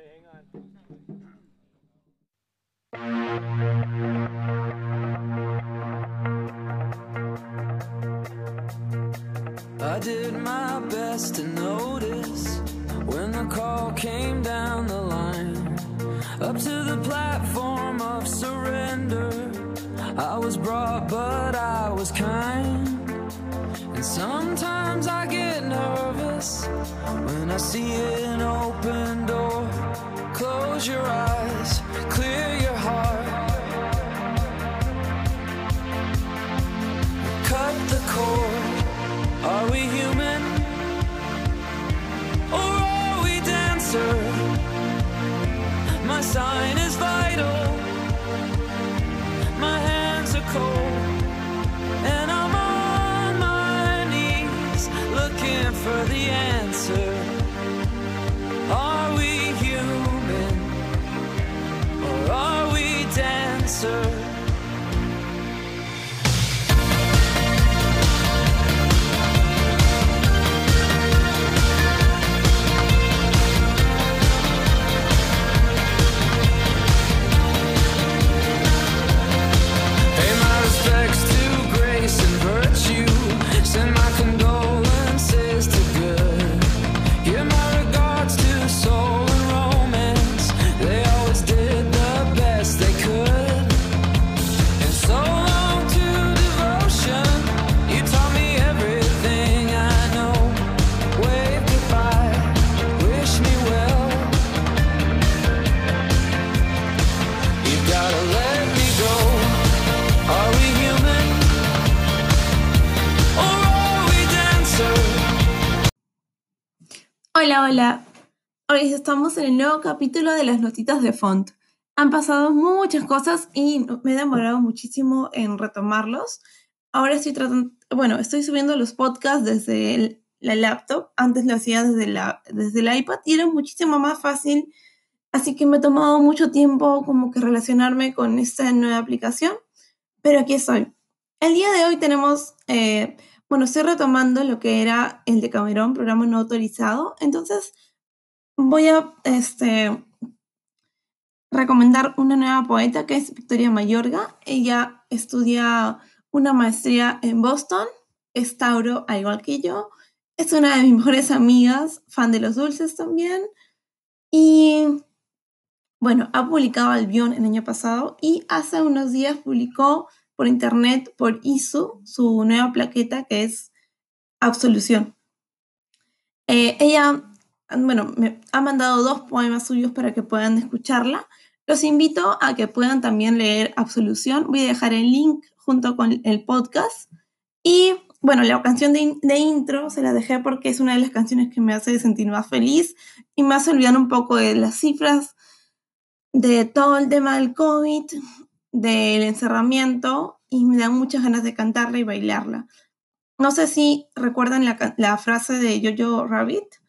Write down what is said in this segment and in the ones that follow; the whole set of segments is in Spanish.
Okay, hang on. Estamos en el nuevo capítulo de las notitas de font. Han pasado muchas cosas y me he demorado muchísimo en retomarlos. Ahora estoy tratando, bueno, estoy subiendo los podcasts desde el- la laptop. Antes lo hacía desde, la, desde el iPad y era muchísimo más fácil. Así que me ha tomado mucho tiempo como que relacionarme con esta nueva aplicación. Pero aquí estoy. El día de hoy tenemos, eh, bueno, estoy retomando lo que era el de Camerón, programa no autorizado. Entonces, voy a este, recomendar una nueva poeta que es Victoria Mayorga. Ella estudia una maestría en Boston, es Tauro, al igual que yo. Es una de mis mejores amigas, fan de los dulces también. Y bueno, ha publicado Albion el año pasado y hace unos días publicó por internet, por ISU, su nueva plaqueta que es Absolución. Eh, ella, bueno, me ha mandado dos poemas suyos para que puedan escucharla. Los invito a que puedan también leer Absolución. Voy a dejar el link junto con el podcast. Y bueno, la canción de, de intro se la dejé porque es una de las canciones que me hace sentir más feliz y me hace olvidar un poco de las cifras, de todo el tema del COVID, del encerramiento y me dan muchas ganas de cantarla y bailarla. No sé si recuerdan la, la frase de Jojo Rabbit.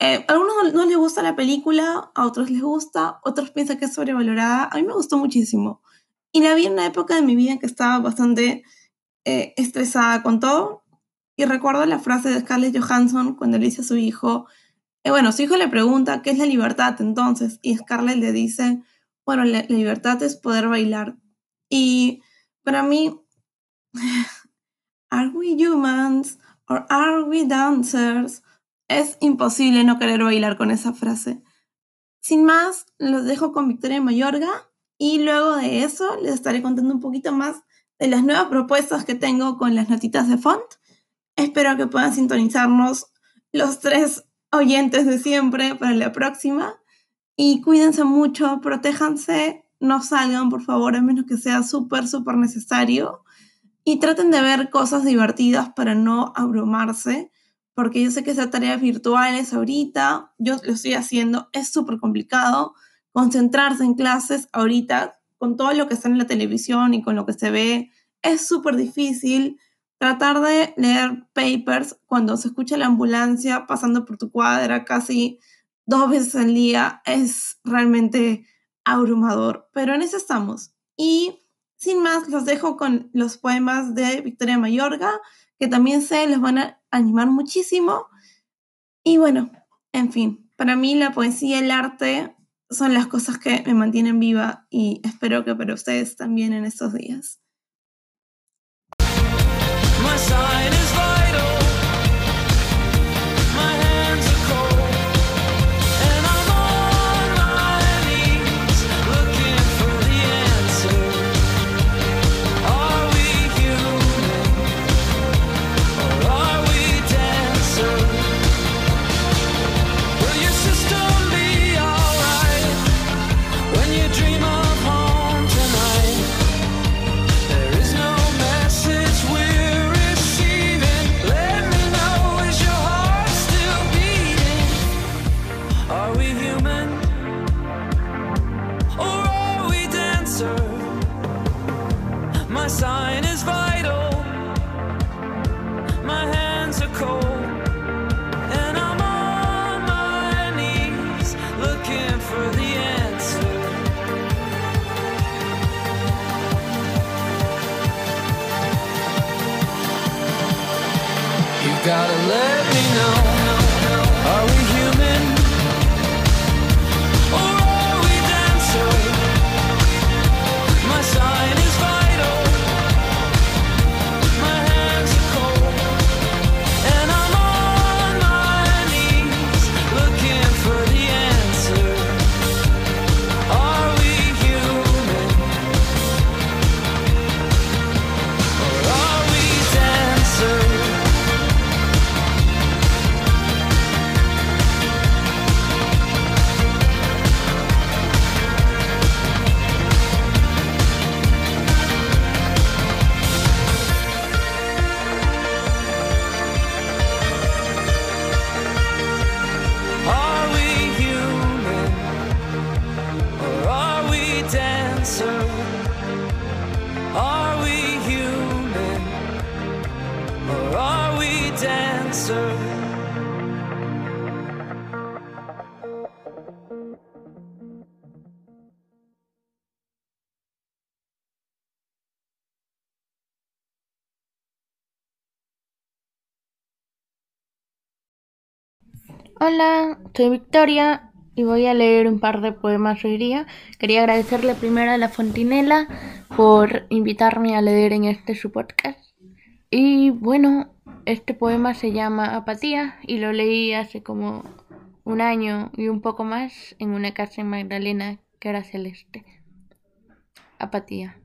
Eh, a algunos no, les gusta la película, a otros les gusta, otros piensan que es sobrevalorada. A mí me gustó muchísimo. Y la vi en una época de mi vida en que estaba bastante eh, estresada con todo. Y recuerdo la frase de Scarlett Johansson cuando le dice a su hijo, eh, bueno, su hijo le pregunta, ¿qué es la libertad entonces? Y Scarlett le dice, bueno, la, la libertad es poder bailar. Y para mí, ¿are we humans or are we dancers? Es imposible no querer bailar con esa frase. Sin más, los dejo con Victoria Mayorga y luego de eso les estaré contando un poquito más de las nuevas propuestas que tengo con las notitas de font. Espero que puedan sintonizarnos los tres oyentes de siempre para la próxima. Y cuídense mucho, protéjanse, no salgan por favor, a menos que sea súper, súper necesario. Y traten de ver cosas divertidas para no abrumarse, porque yo sé que hacer tareas virtuales ahorita, yo lo estoy haciendo, es súper complicado concentrarse en clases ahorita con todo lo que está en la televisión y con lo que se ve, es súper difícil tratar de leer papers cuando se escucha la ambulancia pasando por tu cuadra casi dos veces al día es realmente abrumador, pero en eso estamos. Y sin más, los dejo con los poemas de Victoria Mayorga, que también sé les van a animar muchísimo. Y bueno, en fin, para mí la poesía, el arte son las cosas que me mantienen viva y espero que para ustedes también en estos días. answer. Are we human or are we dancer? Hola, soy Victoria y voy a leer un par de poemas hoy día. Quería agradecerle primero a La Fontinela por invitarme a leer en este su podcast. Y bueno, este poema se llama Apatía y lo leí hace como un año y un poco más en una casa en Magdalena que era celeste. Apatía.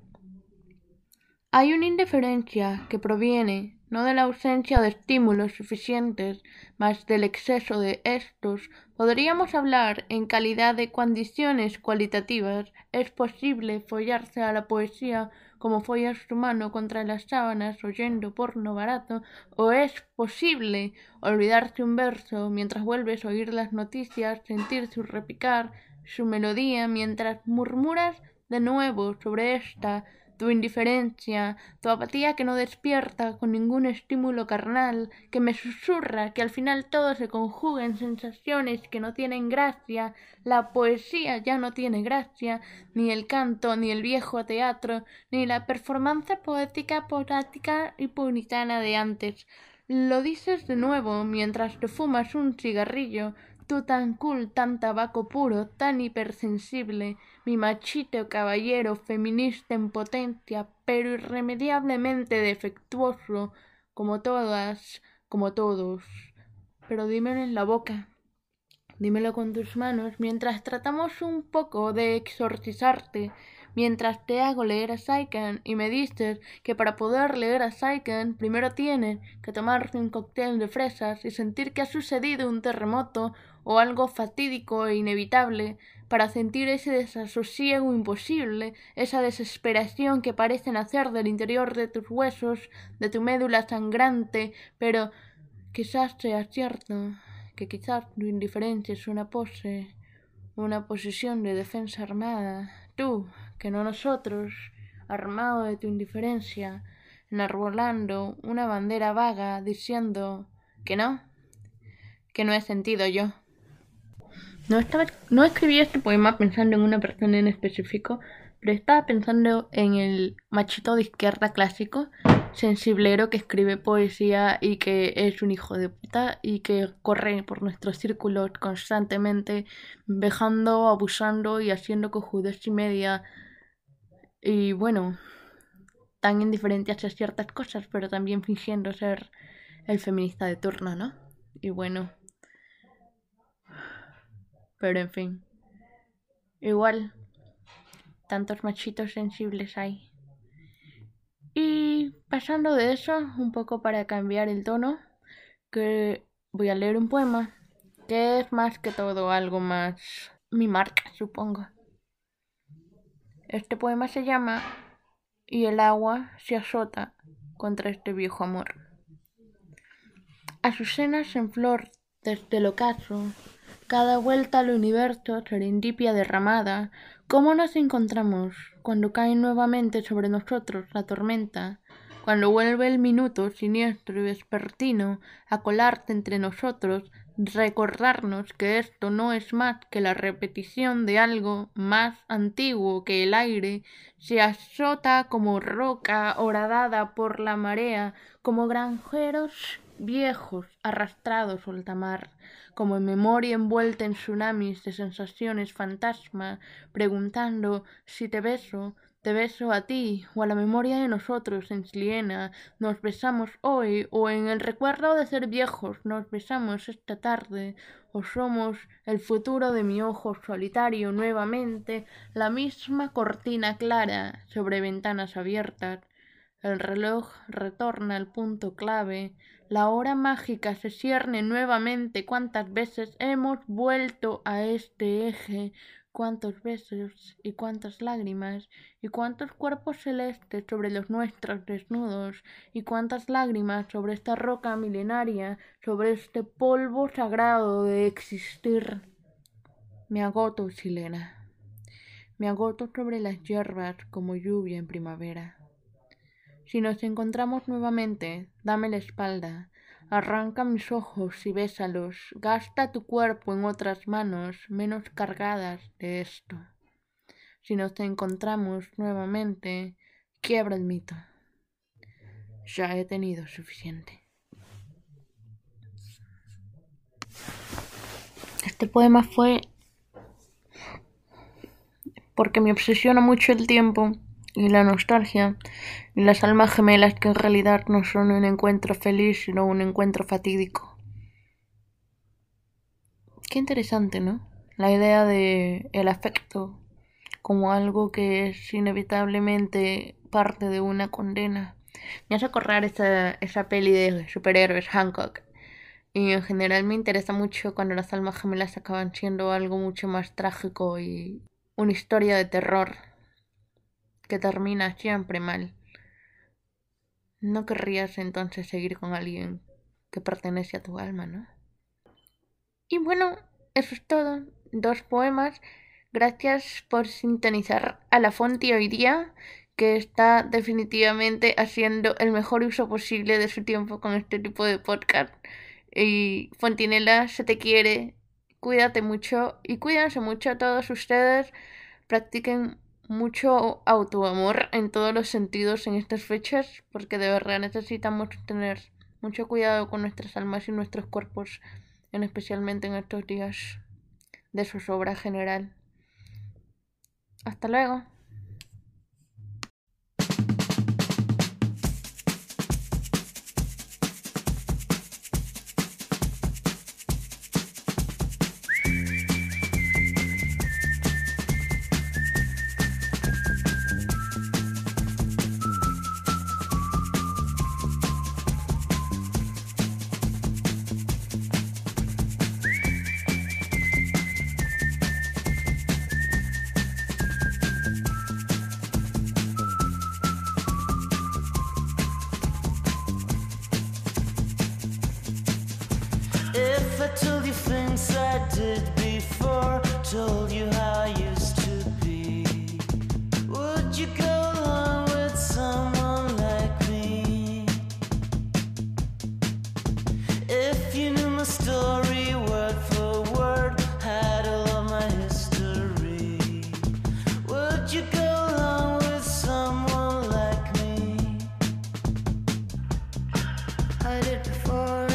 Hay una indiferencia que proviene no de la ausencia de estímulos suficientes, mas del exceso de estos, podríamos hablar en calidad de condiciones cualitativas. Es posible follarse a la poesía como follas tu mano contra las sábanas oyendo porno barato, o es posible olvidarte un verso mientras vuelves a oír las noticias, sentir su repicar, su melodía, mientras murmuras de nuevo sobre esta tu indiferencia, tu apatía que no despierta con ningún estímulo carnal, que me susurra que al final todo se conjuga en sensaciones que no tienen gracia, la poesía ya no tiene gracia, ni el canto, ni el viejo teatro, ni la performance poética, porática y puritana de antes. Lo dices de nuevo mientras te fumas un cigarrillo, Tú tan cool, tan tabaco puro, tan hipersensible, mi machito caballero feminista en potencia, pero irremediablemente defectuoso, como todas, como todos. Pero dímelo en la boca, dímelo con tus manos, mientras tratamos un poco de exorcizarte, mientras te hago leer a Saiken y me dices que para poder leer a Saiken primero tienes que tomarte un cóctel de fresas y sentir que ha sucedido un terremoto o algo fatídico e inevitable para sentir ese desasosiego imposible, esa desesperación que parece nacer del interior de tus huesos, de tu médula sangrante, pero quizás sea cierto que quizás tu indiferencia es una pose, una posición de defensa armada, tú, que no nosotros, armado de tu indiferencia, enarbolando una bandera vaga, diciendo que no, que no he sentido yo. No, estaba, no escribí este poema pensando en una persona en específico, pero estaba pensando en el machito de izquierda clásico sensiblero que escribe poesía y que es un hijo de puta y que corre por nuestros círculos constantemente, vejando, abusando y haciendo cojudes y media. Y bueno, tan indiferente hacia ciertas cosas, pero también fingiendo ser el feminista de turno, ¿no? Y bueno. Pero en fin. Igual, tantos machitos sensibles hay. Y pasando de eso, un poco para cambiar el tono, que voy a leer un poema, que es más que todo algo más mi marca, supongo. Este poema se llama Y el agua se azota contra este viejo amor. Azucenas en flor desde el ocaso, cada vuelta al universo serendipia derramada, ¿cómo nos encontramos cuando cae nuevamente sobre nosotros la tormenta? Cuando vuelve el minuto siniestro y vespertino a colarse entre nosotros, recordarnos que esto no es más que la repetición de algo más antiguo que el aire, se azota como roca horadada por la marea, como granjeros viejos arrastrados al mar como en memoria envuelta en tsunamis de sensaciones fantasma, preguntando si te beso, te beso a ti o a la memoria de nosotros en Sliena, nos besamos hoy o en el recuerdo de ser viejos nos besamos esta tarde o somos el futuro de mi ojo solitario nuevamente, la misma cortina clara sobre ventanas abiertas. El reloj retorna al punto clave, la hora mágica se cierne nuevamente. ¿Cuántas veces hemos vuelto a este eje? Cuántos besos y cuántas lágrimas y cuántos cuerpos celestes sobre los nuestros desnudos y cuántas lágrimas sobre esta roca milenaria, sobre este polvo sagrado de existir. Me agoto, chilena. Me agoto sobre las hierbas como lluvia en primavera. Si nos encontramos nuevamente, dame la espalda, arranca mis ojos y bésalos, gasta tu cuerpo en otras manos menos cargadas de esto. Si nos encontramos nuevamente, quiebra el mito. Ya he tenido suficiente. Este poema fue porque me obsesiona mucho el tiempo y la nostalgia, y las almas gemelas que en realidad no son un encuentro feliz, sino un encuentro fatídico. Qué interesante, ¿no? La idea de el afecto como algo que es inevitablemente parte de una condena. Me hace acordar esa, esa peli de superhéroes Hancock. Y en general me interesa mucho cuando las almas gemelas acaban siendo algo mucho más trágico y una historia de terror que termina siempre mal. No querrías entonces seguir con alguien que pertenece a tu alma, ¿no? Y bueno, eso es todo. Dos poemas. Gracias por sintonizar a la Fonti hoy día, que está definitivamente haciendo el mejor uso posible de su tiempo con este tipo de podcast. Y Fontinela, se te quiere, cuídate mucho y cuídense mucho a todos ustedes. Practiquen mucho autoamor en todos los sentidos en estas fechas, porque de verdad necesitamos tener mucho cuidado con nuestras almas y nuestros cuerpos, en especialmente en estos días de zozobra general. Hasta luego. told you how I used to be, would you go along with someone like me? If you knew my story word for word, had all of my history, would you go along with someone like me? I did before.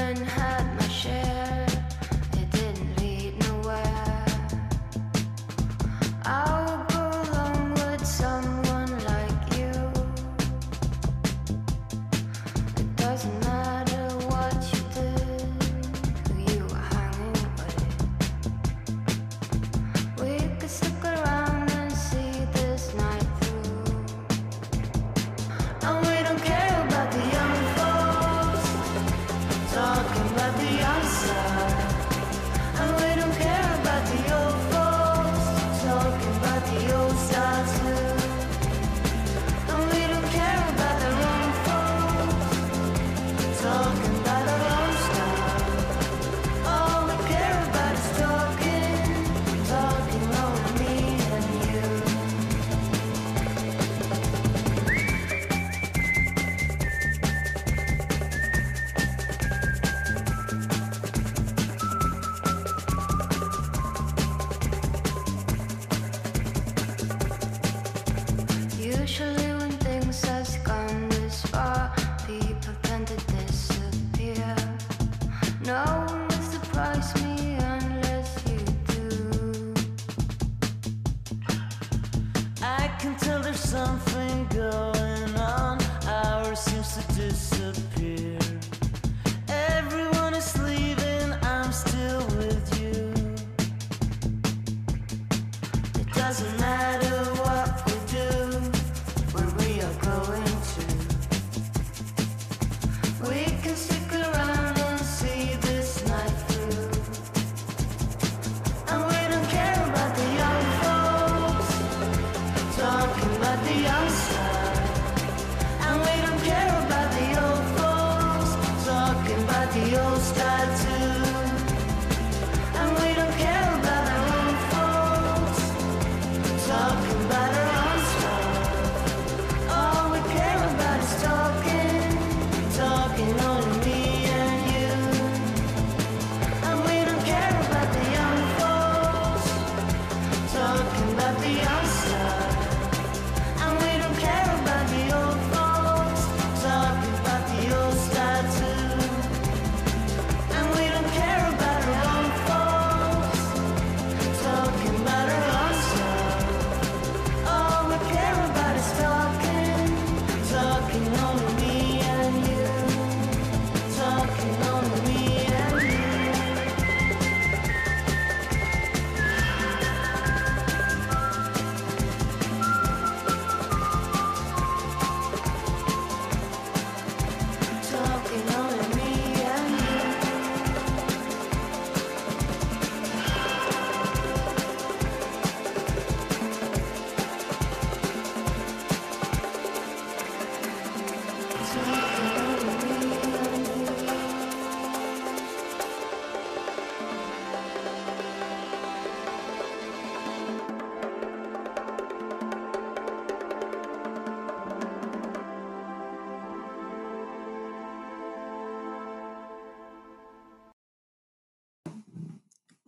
Disappear.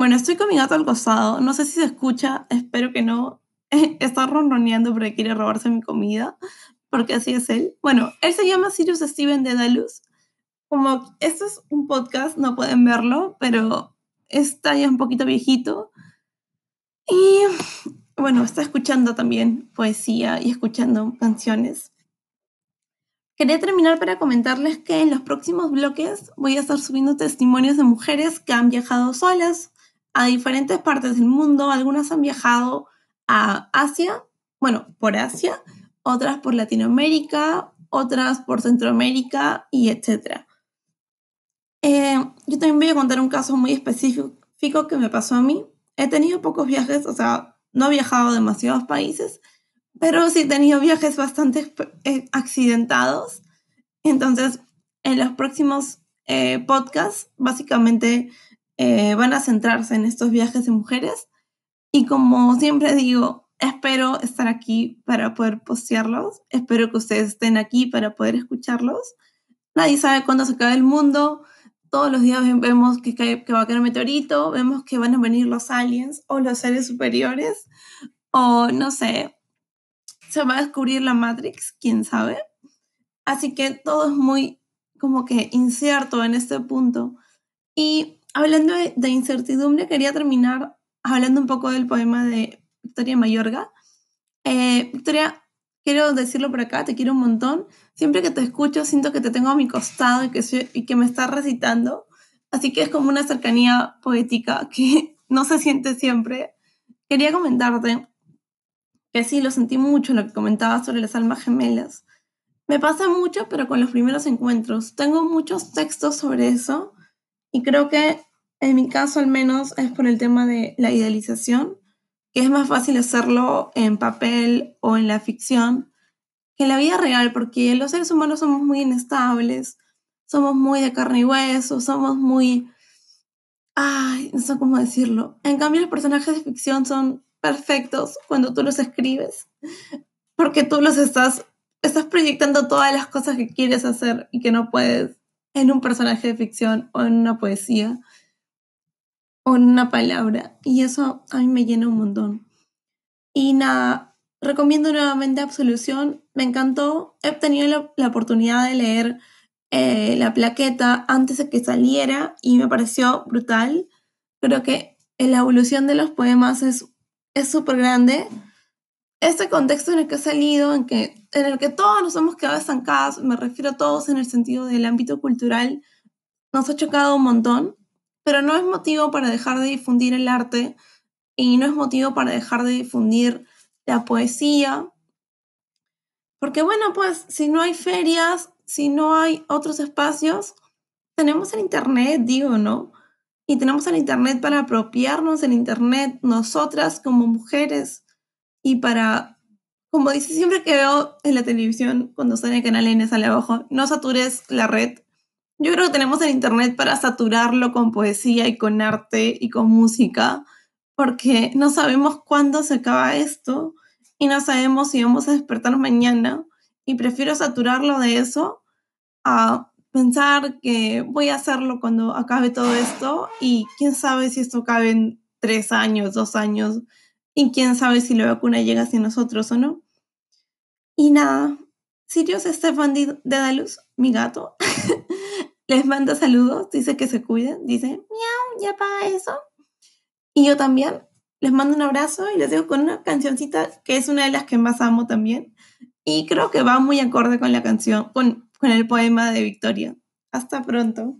Bueno, estoy con mi gato al. No sé si se escucha, espero que no. Está ronroneando porque quiere robarse mi comida, porque así es él. Bueno, él se llama Sirius Steven de Dalus. Como esto es un podcast, no pueden verlo, pero está ya un poquito viejito. Y bueno, está escuchando también poesía y escuchando canciones. Quería terminar para comentarles que en los próximos bloques voy a estar subiendo testimonios de mujeres que han viajado solas a diferentes partes del mundo. Algunas han viajado a Asia, bueno, por Asia, otras por Latinoamérica, otras por Centroamérica y etcétera. Eh, yo también voy a contar un caso muy específico que me pasó a mí. He tenido pocos viajes, o sea, no he viajado a demasiados países, pero sí he tenido viajes bastante eh, accidentados. Entonces, en los próximos eh, podcasts, básicamente eh, van a centrarse en estos viajes de mujeres. Y como siempre digo, espero estar aquí para poder postearlos. Espero que ustedes estén aquí para poder escucharlos. Nadie sabe cuándo se acaba el mundo. Todos los días vemos que, cae, que va a caer un meteorito, vemos que van a venir los aliens o los seres superiores, o no sé, se va a descubrir la Matrix, quién sabe. Así que todo es muy como que incierto en este punto. Y hablando de, incertidumbre, quería terminar hablando un poco del poema de Victoria Mayorga. Eh, Victoria, quiero decirlo por acá, te quiero un montón. Siempre que te escucho, siento que te tengo a mi costado y que, y que me estás recitando. Así que es como una cercanía poética que no se siente siempre. Quería comentarte que sí, lo sentí mucho lo que comentabas sobre las almas gemelas. Me pasa mucho, pero con los primeros encuentros. Tengo muchos textos sobre eso y creo que en mi caso al menos es por el tema de la idealización, que es más fácil hacerlo en papel o en la ficción que en la vida real, porque los seres humanos somos muy inestables, somos muy de carne y hueso, somos muy... Ay, no sé cómo decirlo. En cambio, los personajes de ficción son perfectos cuando tú los escribes, porque tú los estás, estás proyectando todas las cosas que quieres hacer y que no puedes en un personaje de ficción o en una poesía o en una palabra. Y eso a mí me llena un montón. Y nada, recomiendo nuevamente Absolución. Me encantó. He tenido la, oportunidad de leer eh, la plaqueta antes de que saliera y me pareció brutal. Creo que la evolución de los poemas es súper grande. Este contexto en el que ha salido, en, que, en el que todos nos hemos quedado estancados, me refiero a todos en el sentido del ámbito cultural, nos ha chocado un montón, pero no es motivo para dejar de difundir el arte y no es motivo para dejar de difundir la poesía. Porque bueno, pues si no hay ferias, si no hay otros espacios, tenemos el Internet, digo, ¿no? Y tenemos el Internet para apropiarnos del Internet nosotras como mujeres y para, como dice siempre que veo en la televisión, cuando sale el canal N sale abajo, no satures la red. Yo creo que tenemos el Internet para saturarlo con poesía y con arte y con música, porque no sabemos cuándo se acaba esto y no sabemos si vamos a despertar mañana y prefiero saturarlo de eso a pensar que voy a hacerlo cuando acabe todo esto y quién sabe si esto cabe en tres años, dos años y quién sabe si la vacuna llega hacia nosotros o no. Y nada, Sirius Estefan de Dalus, mi gato, les manda saludos, dice que se cuiden, dice, miau, ya paga eso. Y yo también les mando un abrazo y les dejo con una cancioncita que es una de las que más amo también. Y creo que va muy acorde con la canción, con, con el poema de Victoria. Hasta pronto.